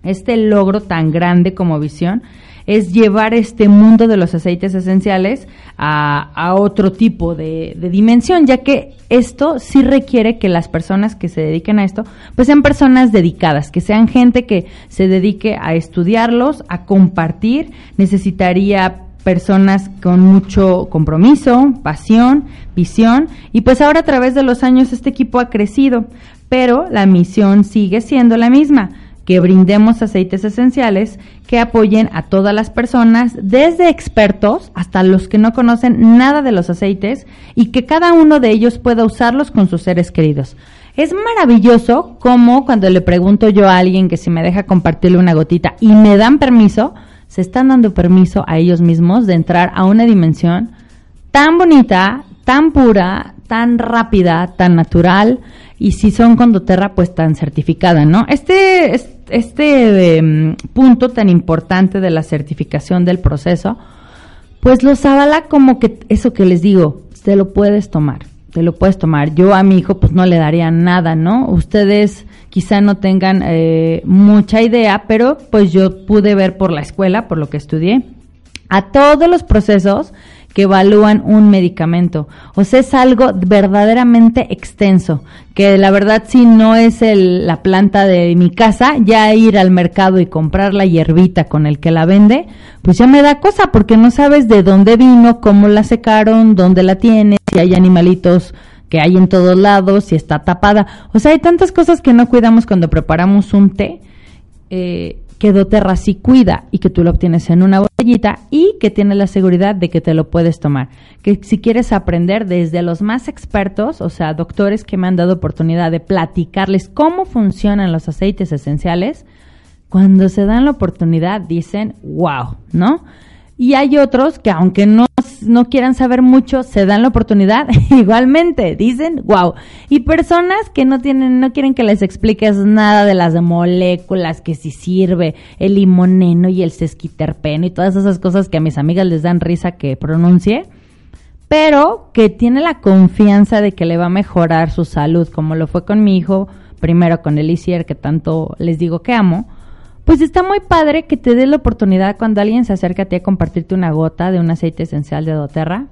Este logro tan grande como visión es llevar este mundo de los aceites esenciales a, otro tipo de, de dimensión, ya que esto sí requiere que las personas que se dediquen a esto, pues sean personas dedicadas, que sean gente que se dedique a estudiarlos, a compartir, necesitaría personas con mucho compromiso, pasión, visión, y pues ahora a través de los años este equipo ha crecido, pero la misión sigue siendo la misma, que brindemos aceites esenciales que apoyen a todas las personas, desde expertos hasta los que no conocen nada de los aceites y que cada uno de ellos pueda usarlos con sus seres queridos. Es maravilloso como cuando le pregunto yo a alguien que si me deja compartirle una gotita y me dan permiso, se están dando permiso a ellos mismos de entrar a una dimensión tan bonita, tan pura, tan rápida, tan natural y si son con doTERRA pues tan certificada, ¿no? Este es- este em, punto tan importante de la certificación del proceso pues los avala como que eso que les digo, te lo puedes tomar, te lo puedes tomar. Yo a mi hijo pues no le daría nada, ¿no? Ustedes quizá no tengan eh, mucha idea, pero pues yo pude ver por la escuela, por lo que estudié, a todos los procesos que evalúan un medicamento. O sea, es algo verdaderamente extenso, que la verdad si no es el- la planta de mi casa, ya ir al mercado y comprar la hierbita con el que la vende, pues ya me da cosa porque no sabes de dónde vino, cómo la secaron, dónde la tiene, si hay animalitos que hay en todos lados, si está tapada. O sea, hay tantas cosas que no cuidamos cuando preparamos un té eh, que doTERRA sí cuida y que tú lo obtienes en una botellita y que tienes la seguridad de que te lo puedes tomar. Que si quieres aprender desde los más expertos, o sea, doctores que me han dado oportunidad de platicarles cómo funcionan los aceites esenciales, cuando se dan la oportunidad dicen, wow, ¿no? Y hay otros que aunque no, no quieran saber mucho, se dan la oportunidad igualmente, dicen, wow. Y personas que no tienen, no quieren que les expliques nada de las moléculas, que si sirve el limoneno y el sesquiterpeno y todas esas cosas que a mis amigas les dan risa que pronuncie, pero que tiene la confianza de que le va a mejorar su salud, como lo fue con mi hijo, primero con Elisier, que tanto les digo que amo, pues está muy padre que te dé la oportunidad cuando alguien se acerca a ti a compartirte una gota de un aceite esencial de doTERRA,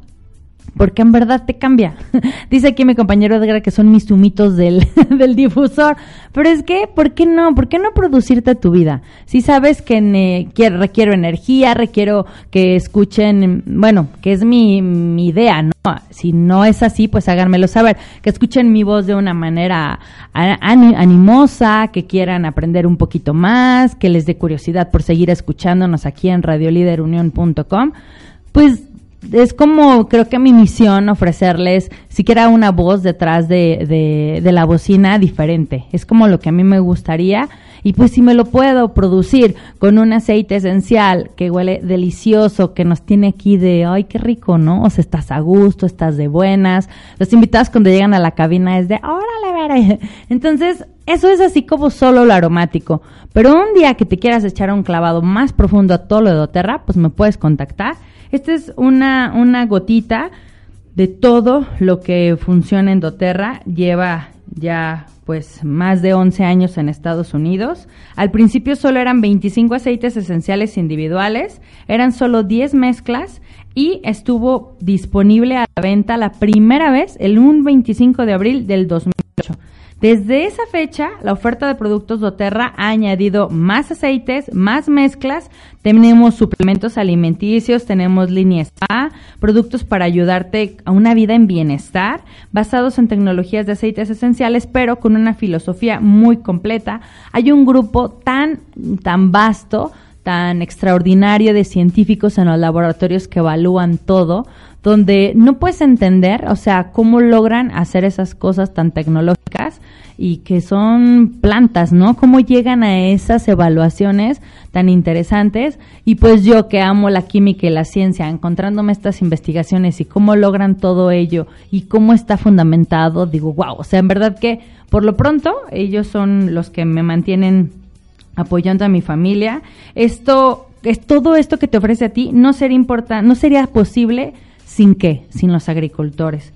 porque en verdad te cambia. Dice aquí mi compañero Edgar que son mis humitos del, del difusor, pero es que, ¿por qué no? ¿Por qué no producirte tu vida? Si sabes que ne- quiero- requiero energía, requiero que escuchen, bueno, que es mi, idea, ¿no? Si no es así, pues háganmelo saber, que escuchen mi voz de una manera animosa, que quieran aprender un poquito más, que les dé curiosidad por seguir escuchándonos aquí en radioliderunión.com, pues es como creo que mi misión ofrecerles siquiera una voz detrás de, de, de la bocina diferente. Es como lo que a mí me gustaría. Y pues si me lo puedo producir con un aceite esencial que huele delicioso, que nos tiene aquí de, ay, qué rico, ¿no? O sea, estás a gusto, estás de buenas. Los invitados cuando llegan a la cabina es de, órale, veré. Entonces, eso es así como solo lo aromático. Pero un día que te quieras echar un clavado más profundo a todo lo de doTERRA, pues me puedes contactar. Esta es una, una gotita de todo lo que funciona en doTERRA. Lleva ya pues más de 11 años en Estados Unidos. Al principio solo eran 25 aceites esenciales individuales, eran solo 10 mezclas y estuvo disponible a la venta la primera vez el 1 25 de abril del 2008. Desde esa fecha, la oferta de productos doTERRA ha añadido más aceites, más mezclas, tenemos suplementos alimenticios, tenemos línea spa, productos para ayudarte a una vida en bienestar, basados en tecnologías de aceites esenciales, pero con una filosofía muy completa. Hay un grupo tan, tan vasto, tan extraordinario de científicos en los laboratorios que evalúan todo, donde no puedes entender, o sea, cómo logran hacer esas cosas tan tecnológicas y que son plantas, ¿no? Cómo llegan a esas evaluaciones tan interesantes y pues yo que amo la química y la ciencia, encontrándome estas investigaciones y cómo logran todo ello y cómo está fundamentado, digo, wow, o sea, en verdad que por lo pronto ellos son los que me mantienen apoyando a mi familia. Esto es todo esto que te ofrece a ti no sería importante, no sería posible sin qué, sin los agricultores.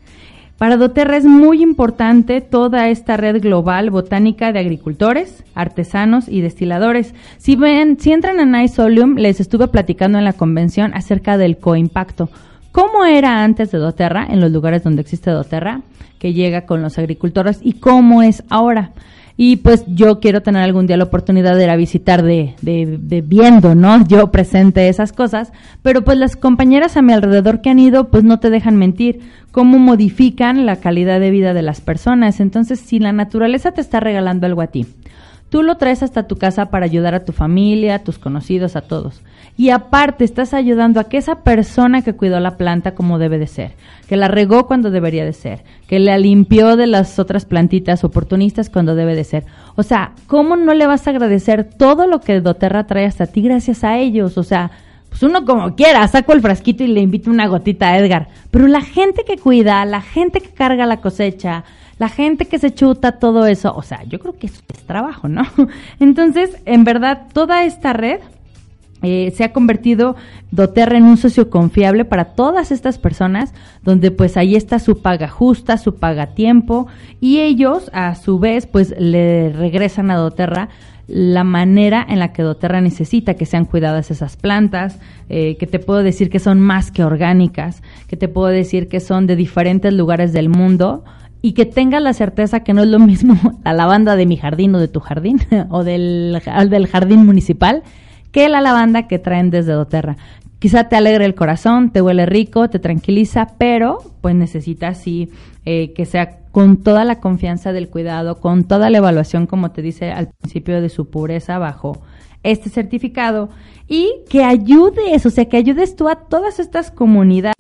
Para doTERRA es muy importante toda esta red global botánica de agricultores, artesanos y destiladores. Si ven, si entran en iSolium, les estuve platicando en la convención acerca del coimpacto. ¿Cómo era antes de doTERRA, en los lugares donde existe doTERRA, que llega con los agricultores, y cómo es ahora? Y pues yo quiero tener algún día la oportunidad de ir a visitar de, de, de viendo, ¿no? Yo presente esas cosas, pero pues las compañeras a mi alrededor que han ido, pues no te dejan mentir, cómo modifican la calidad de vida de las personas. Entonces, si la naturaleza te está regalando algo a ti, tú lo traes hasta tu casa para ayudar a tu familia, a tus conocidos, a todos. Y aparte estás ayudando a que esa persona que cuidó la planta como debe de ser, que la regó cuando debería de ser, que la limpió de las otras plantitas oportunistas cuando debe de ser. O sea, ¿cómo no le vas a agradecer todo lo que doTERRA trae hasta ti gracias a ellos? O sea, pues uno como quiera, saco el frasquito y le invito una gotita a Edgar. Pero la gente que cuida, la gente que carga la cosecha, la gente que se chuta todo eso, o sea, yo creo que eso es trabajo, ¿no? Entonces, en verdad, toda esta red eh, se ha convertido doTERRA en un socio confiable para todas estas personas, donde pues ahí está su paga justa, su paga tiempo, y ellos a su vez pues le regresan a doTERRA la manera en la que doTERRA necesita que sean cuidadas esas plantas, eh, que te puedo decir que son más que orgánicas, que te puedo decir que son de diferentes lugares del mundo, y que tengas la certeza que no es lo mismo la lavanda de mi jardín o de tu jardín o del, del jardín municipal que la lavanda que traen desde doTERRA. Quizá te alegre el corazón, te huele rico, te tranquiliza, pero pues necesitas sí eh, que sea con toda la confianza del cuidado, con toda la evaluación, como te dice al principio, de su pureza bajo este certificado y que ayudes, o sea, que ayudes tú a todas estas comunidades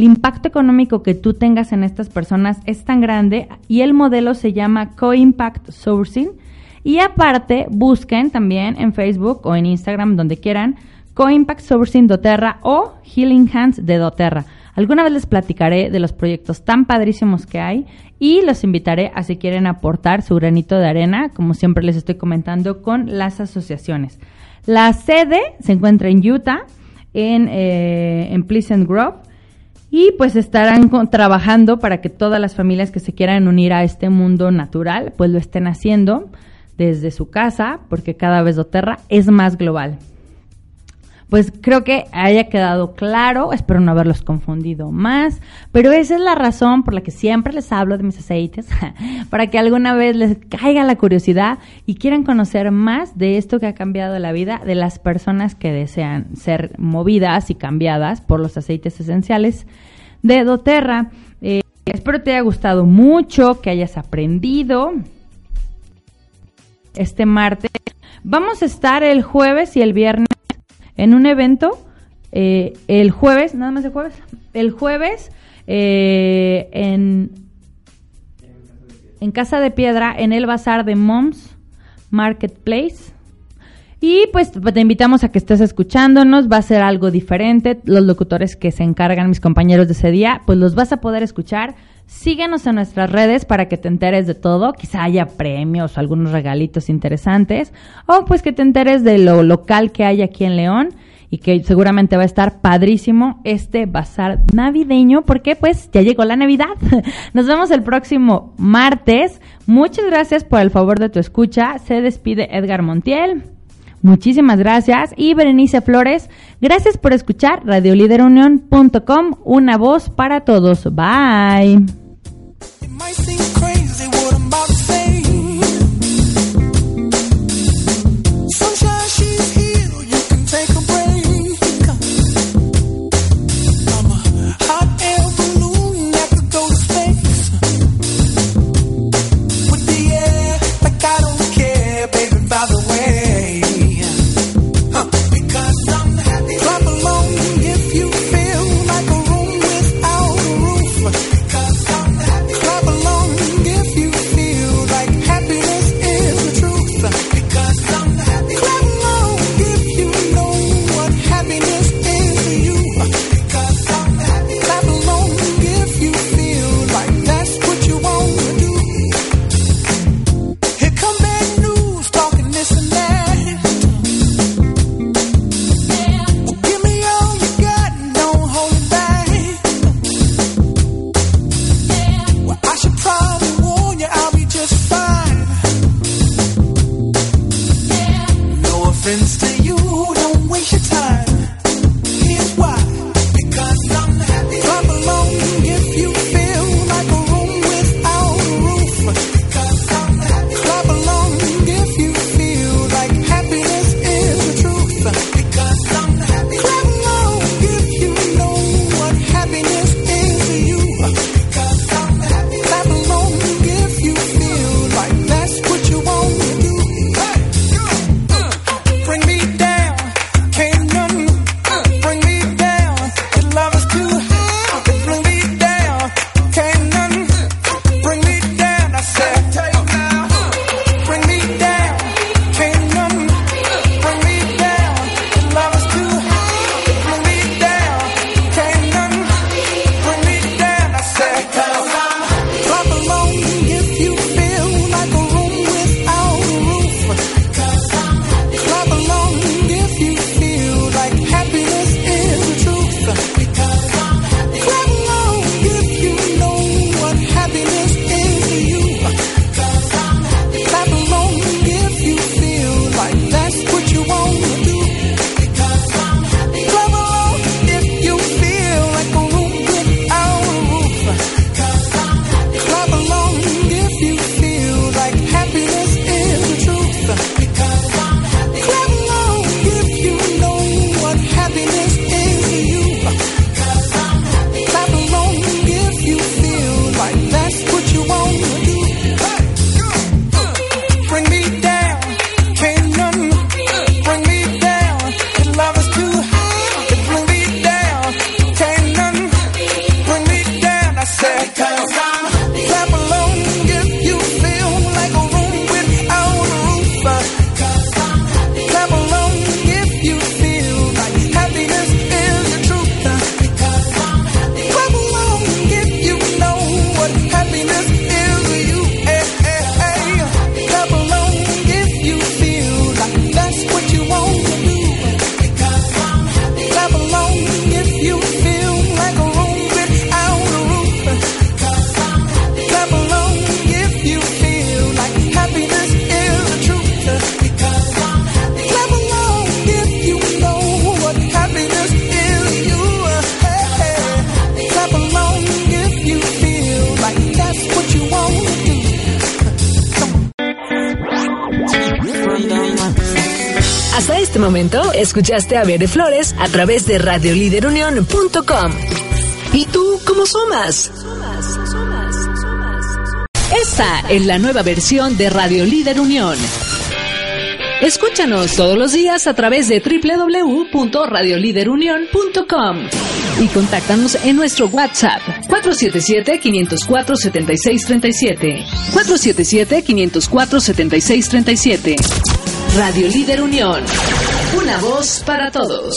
el impacto económico que tú tengas en estas personas es tan grande y el modelo se llama Co-Impact Sourcing. Y aparte, busquen también en Facebook o en Instagram, donde quieran, Co-Impact Sourcing doTERRA o Healing Hands de doTERRA. Alguna vez les platicaré de los proyectos tan padrísimos que hay y los invitaré a si quieren aportar su granito de arena, como siempre les estoy comentando, con las asociaciones. La sede se encuentra en Utah, en, eh, Pleasant Grove Y pues estarán trabajando para que todas las familias que se quieran unir a este mundo natural, pues lo estén haciendo desde su casa, porque cada vez doTERRA es más global. Pues creo que haya quedado claro, espero no haberlos confundido más, pero esa es la razón por la que siempre les hablo de mis aceites, para que alguna vez les caiga la curiosidad y quieran conocer más de esto que ha cambiado la vida de las personas que desean ser movidas y cambiadas por los aceites esenciales de doTERRA. Eh, espero te haya gustado mucho, que hayas aprendido este martes. Vamos a estar el jueves y el viernes en un evento. eh, el jueves, nada más el jueves. El jueves eh, en, en Casa de Piedra, en el bazar de Moms Marketplace. Y pues te invitamos a que estés escuchándonos, va a ser algo diferente. Los locutores que se encargan, mis compañeros de ese día, pues los vas a poder escuchar. Síguenos en nuestras redes para que te enteres de todo. Quizá haya premios o algunos regalitos interesantes. O pues que te enteres de lo local que hay aquí en León y que seguramente va a estar padrísimo este bazar navideño porque pues ya llegó la Navidad. Nos vemos el próximo martes. Muchas gracias por el favor de tu escucha. Se despide Edgar Montiel. Muchísimas gracias. Y Berenice Flores, gracias por escuchar radioliderunión.com, una voz para todos. Bye. Might seem crazy escuchaste a Bere Flores a través de radioliderunión.com. ¿Y tú cómo sumas? Esta es la nueva versión de Radio Líder Unión. Escúchanos todos los días a través de www.radioliderunión.com y contáctanos en nuestro WhatsApp 477-504-7637. 477-504-7637. Radio Líder Unión. Una voz para todos.